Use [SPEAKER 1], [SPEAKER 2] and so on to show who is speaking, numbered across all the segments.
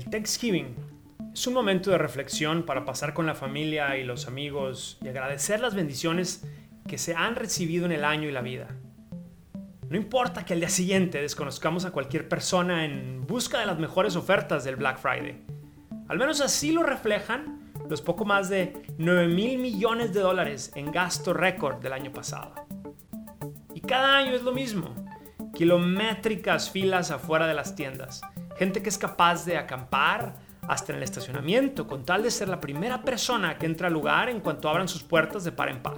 [SPEAKER 1] El Thanksgiving es un momento de reflexión para pasar con la familia y los amigos y agradecer las bendiciones que se han recibido en el año y la vida. No importa que al día siguiente desconozcamos a cualquier persona en busca de las mejores ofertas del Black Friday. Al menos así lo reflejan los poco más de 9 mil millones de dólares en gasto récord del año pasado. Y cada año es lo mismo. Kilométricas filas afuera de las tiendas. Gente que es capaz de acampar hasta en el estacionamiento con tal de ser la primera persona que entra al lugar en cuanto abran sus puertas de par en par.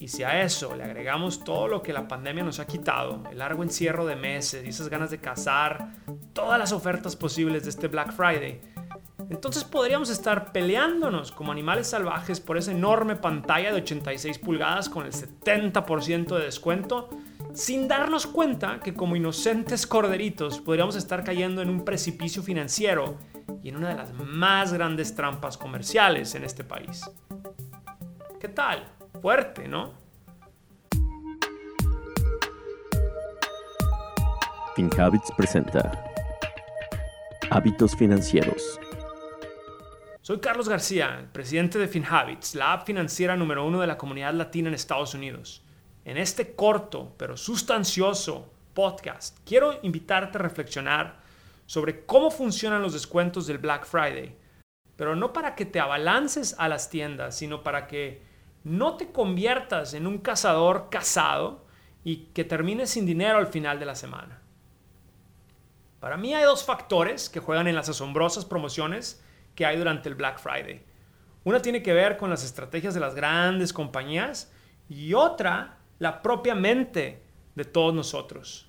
[SPEAKER 1] Y si a eso le agregamos todo lo que la pandemia nos ha quitado, el largo encierro de meses y esas ganas de cazar todas las ofertas posibles de este Black Friday, entonces podríamos estar peleándonos como animales salvajes por esa enorme pantalla de 86 pulgadas con el 70% de descuento, sin darnos cuenta que como inocentes corderitos podríamos estar cayendo en un precipicio financiero y en una de las más grandes trampas comerciales en este país. ¿Qué tal? Fuerte, ¿no?
[SPEAKER 2] FinHabits presenta Hábitos Financieros.
[SPEAKER 1] Soy Carlos García, presidente de FinHabits, la app financiera número uno de la comunidad latina en Estados Unidos. En este corto pero sustancioso podcast, quiero invitarte a reflexionar sobre cómo funcionan los descuentos del Black Friday, pero no para que te abalances a las tiendas, sino para que no te conviertas en un cazador casado y que termines sin dinero al final de la semana. Para mí hay dos factores que juegan en las asombrosas promociones que hay durante el Black Friday. Una tiene que ver con las estrategias de las grandes compañías y otra la propia mente de todos nosotros.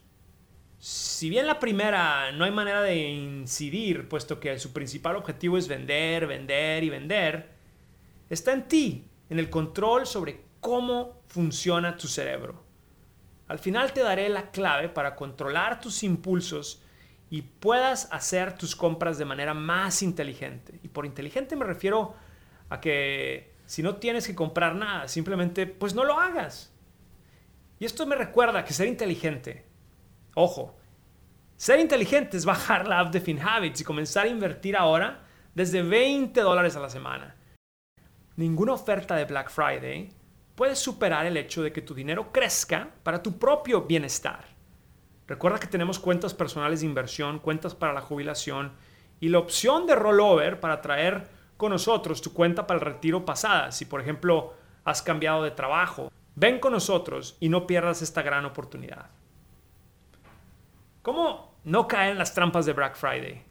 [SPEAKER 1] Si bien la primera no hay manera de incidir, puesto que su principal objetivo es vender, vender y vender, está en ti, en el control sobre cómo funciona tu cerebro. Al final te daré la clave para controlar tus impulsos y puedas hacer tus compras de manera más inteligente. Y por inteligente me refiero a que si no tienes que comprar nada, simplemente pues no lo hagas. Y esto me recuerda que ser inteligente, ojo, ser inteligente es bajar la app de FinHabits y comenzar a invertir ahora desde 20 dólares a la semana. Ninguna oferta de Black Friday puede superar el hecho de que tu dinero crezca para tu propio bienestar. Recuerda que tenemos cuentas personales de inversión, cuentas para la jubilación y la opción de rollover para traer con nosotros tu cuenta para el retiro pasada. Si por ejemplo has cambiado de trabajo, ven con nosotros y no pierdas esta gran oportunidad. ¿Cómo no caer en las trampas de Black Friday?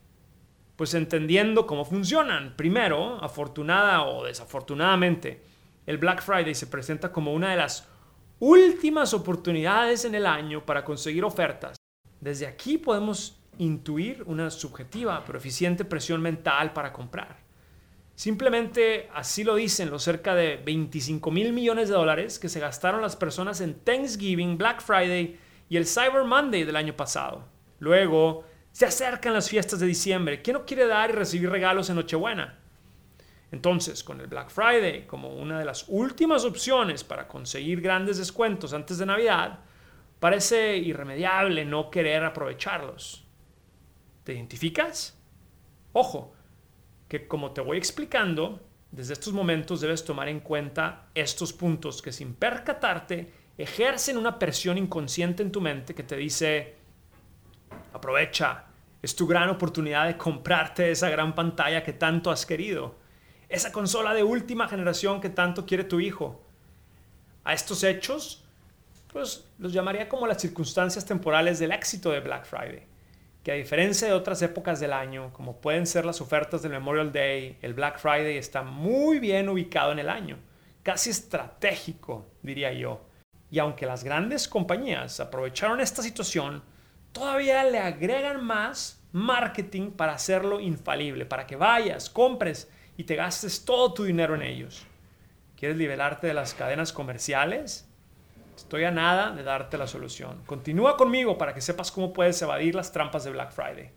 [SPEAKER 1] Pues entendiendo cómo funcionan. Primero, afortunada o desafortunadamente, el Black Friday se presenta como una de las últimas oportunidades en el año para conseguir ofertas. Desde aquí podemos intuir una subjetiva pero eficiente presión mental para comprar. Simplemente así lo dicen los cerca de 25 mil millones de dólares que se gastaron las personas en Thanksgiving, Black Friday y el Cyber Monday del año pasado. Luego, se acercan las fiestas de diciembre. ¿Quién no quiere dar y recibir regalos en Nochebuena? Entonces, con el Black Friday como una de las últimas opciones para conseguir grandes descuentos antes de Navidad, parece irremediable no querer aprovecharlos. ¿Te identificas? Ojo, que como te voy explicando, desde estos momentos debes tomar en cuenta estos puntos que sin percatarte ejercen una presión inconsciente en tu mente que te dice, aprovecha, es tu gran oportunidad de comprarte esa gran pantalla que tanto has querido esa consola de última generación que tanto quiere tu hijo. A estos hechos, pues los llamaría como las circunstancias temporales del éxito de Black Friday, que a diferencia de otras épocas del año, como pueden ser las ofertas del Memorial Day, el Black Friday está muy bien ubicado en el año, casi estratégico, diría yo. Y aunque las grandes compañías aprovecharon esta situación, todavía le agregan más marketing para hacerlo infalible, para que vayas, compres y te gastes todo tu dinero en ellos. ¿Quieres liberarte de las cadenas comerciales? Estoy a nada de darte la solución. Continúa conmigo para que sepas cómo puedes evadir las trampas de Black Friday.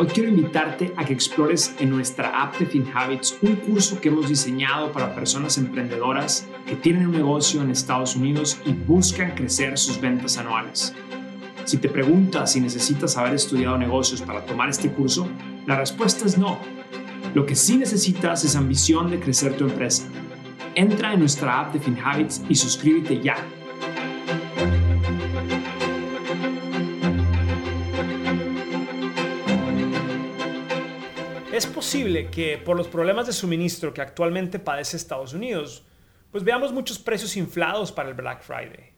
[SPEAKER 1] Hoy quiero invitarte a que explores en nuestra app de FinHabits un curso que hemos diseñado para personas emprendedoras que tienen un negocio en Estados Unidos y buscan crecer sus ventas anuales. Si te preguntas si necesitas haber estudiado negocios para tomar este curso, la respuesta es no. Lo que sí necesitas es ambición de crecer tu empresa. Entra en nuestra app de FinHabits y suscríbete ya Es posible que por los problemas de suministro que actualmente padece Estados Unidos, pues veamos muchos precios inflados para el Black Friday.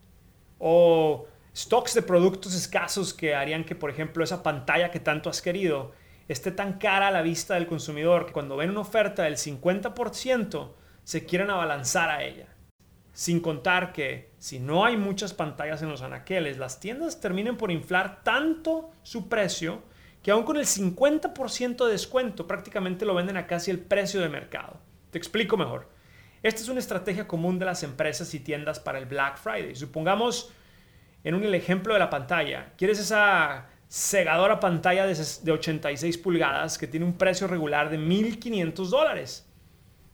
[SPEAKER 1] O stocks de productos escasos que harían que, por ejemplo, esa pantalla que tanto has querido esté tan cara a la vista del consumidor que cuando ven una oferta del 50% se quieran abalanzar a ella. Sin contar que si no hay muchas pantallas en los anaqueles, las tiendas terminen por inflar tanto su precio que aún con el 50% de descuento prácticamente lo venden a casi el precio de mercado. Te explico mejor. Esta es una estrategia común de las empresas y tiendas para el Black Friday. Supongamos en un ejemplo de la pantalla, quieres esa cegadora pantalla de 86 pulgadas que tiene un precio regular de 1.500 dólares.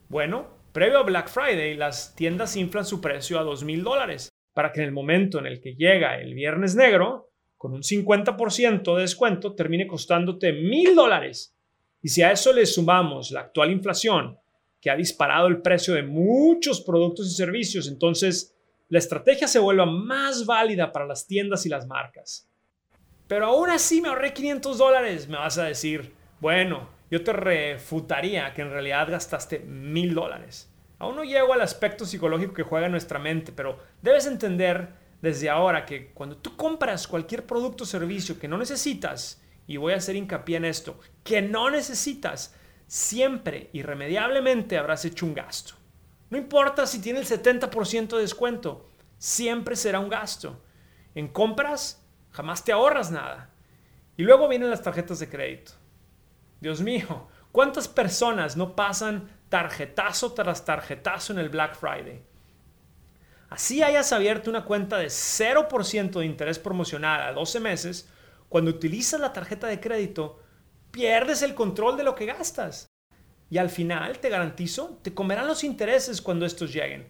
[SPEAKER 1] Bueno, previo a Black Friday, las tiendas inflan su precio a 2.000 dólares para que en el momento en el que llega el viernes negro, con un 50% de descuento termine costándote mil dólares. Y si a eso le sumamos la actual inflación, que ha disparado el precio de muchos productos y servicios, entonces la estrategia se vuelve más válida para las tiendas y las marcas. Pero aún así me ahorré 500 dólares, me vas a decir. Bueno, yo te refutaría que en realidad gastaste mil dólares. Aún no llego al aspecto psicológico que juega en nuestra mente, pero debes entender desde ahora que cuando tú compras cualquier producto o servicio que no necesitas, y voy a hacer hincapié en esto, que no necesitas, siempre irremediablemente habrás hecho un gasto. No importa si tiene el 70% de descuento, siempre será un gasto. En compras jamás te ahorras nada. Y luego vienen las tarjetas de crédito. Dios mío, ¿cuántas personas no pasan tarjetazo tras tarjetazo en el Black Friday? Así hayas abierto una cuenta de 0% de interés promocional a 12 meses, cuando utilizas la tarjeta de crédito, pierdes el control de lo que gastas. Y al final, te garantizo, te comerán los intereses cuando estos lleguen.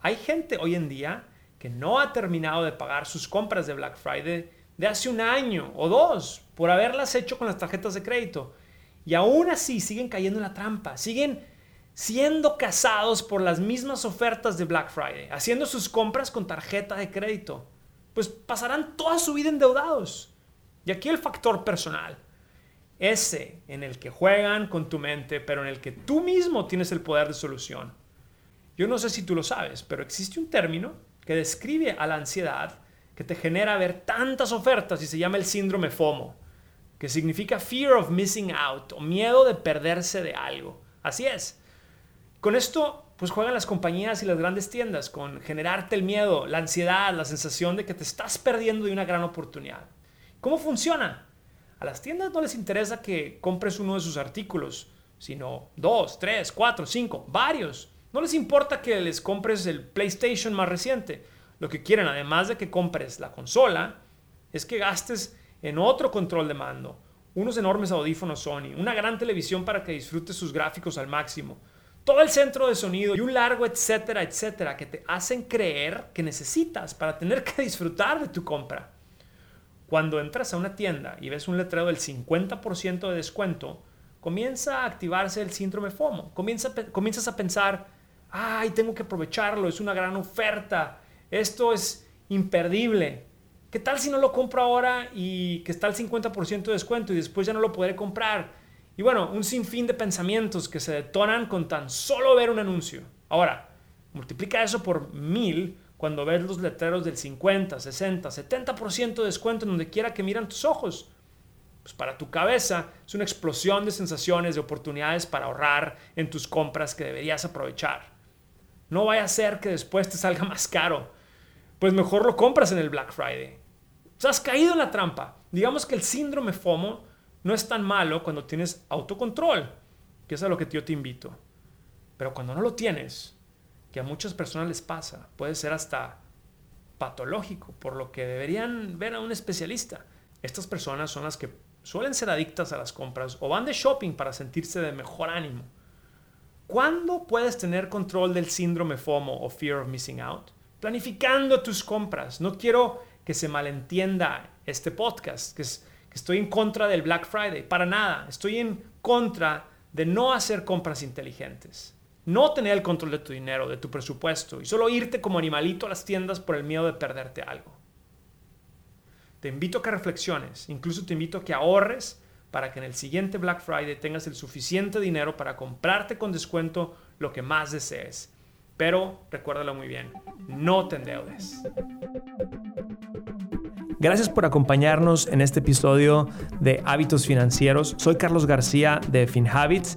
[SPEAKER 1] Hay gente hoy en día que no ha terminado de pagar sus compras de Black Friday de hace un año o dos por haberlas hecho con las tarjetas de crédito. Y aún así siguen cayendo en la trampa, siguen siendo casados por las mismas ofertas de Black Friday, haciendo sus compras con tarjeta de crédito, pues pasarán toda su vida endeudados. Y aquí el factor personal, ese en el que juegan con tu mente, pero en el que tú mismo tienes el poder de solución. Yo no sé si tú lo sabes, pero existe un término que describe a la ansiedad que te genera ver tantas ofertas y se llama el síndrome FOMO, que significa Fear of Missing Out o miedo de perderse de algo. Así es, con esto, pues juegan las compañías y las grandes tiendas con generarte el miedo, la ansiedad, la sensación de que te estás perdiendo de una gran oportunidad. ¿Cómo funciona? A las tiendas no les interesa que compres uno de sus artículos, sino dos, tres, cuatro, cinco, varios. No les importa que les compres el PlayStation más reciente. Lo que quieren, además de que compres la consola, es que gastes en otro control de mando, unos enormes audífonos Sony, una gran televisión para que disfrutes sus gráficos al máximo, todo el centro de sonido y un largo etcétera, etcétera, que te hacen creer que necesitas para tener que disfrutar de tu compra. Cuando entras a una tienda y ves un letrero del 50% de descuento, comienza a activarse el síndrome FOMO. Comienza, comienzas a pensar, ay, tengo que aprovecharlo, es una gran oferta, esto es imperdible. ¿Qué tal si no lo compro ahora y que está el 50% de descuento y después ya no lo podré comprar? Y bueno, un sinfín de pensamientos que se detonan con tan solo ver un anuncio. Ahora, multiplica eso por mil cuando ves los letreros del 50, 60, 70% de descuento en donde quiera que miran tus ojos. Pues para tu cabeza es una explosión de sensaciones, de oportunidades para ahorrar en tus compras que deberías aprovechar. No vaya a ser que después te salga más caro. Pues mejor lo compras en el Black Friday. O has caído en la trampa. Digamos que el síndrome FOMO no es tan malo cuando tienes autocontrol, que es a lo que yo te invito. Pero cuando no lo tienes, que a muchas personas les pasa, puede ser hasta patológico, por lo que deberían ver a un especialista. Estas personas son las que suelen ser adictas a las compras o van de shopping para sentirse de mejor ánimo. ¿Cuándo puedes tener control del síndrome FOMO o Fear of Missing Out? Planificando tus compras. No quiero que se malentienda este podcast, que, que estoy en contra del Black Friday. Para nada. Estoy en contra de no hacer compras inteligentes. No tener el control de tu dinero, de tu presupuesto y solo irte como animalito a las tiendas por el miedo de perderte algo. Te invito a que reflexiones, incluso te invito a que ahorres para que en el siguiente Black Friday tengas el suficiente dinero para comprarte con descuento lo que más desees. Pero recuérdalo muy bien, no te endeudes. Gracias por acompañarnos en este episodio de Hábitos Financieros. Soy Carlos García de FinHabits.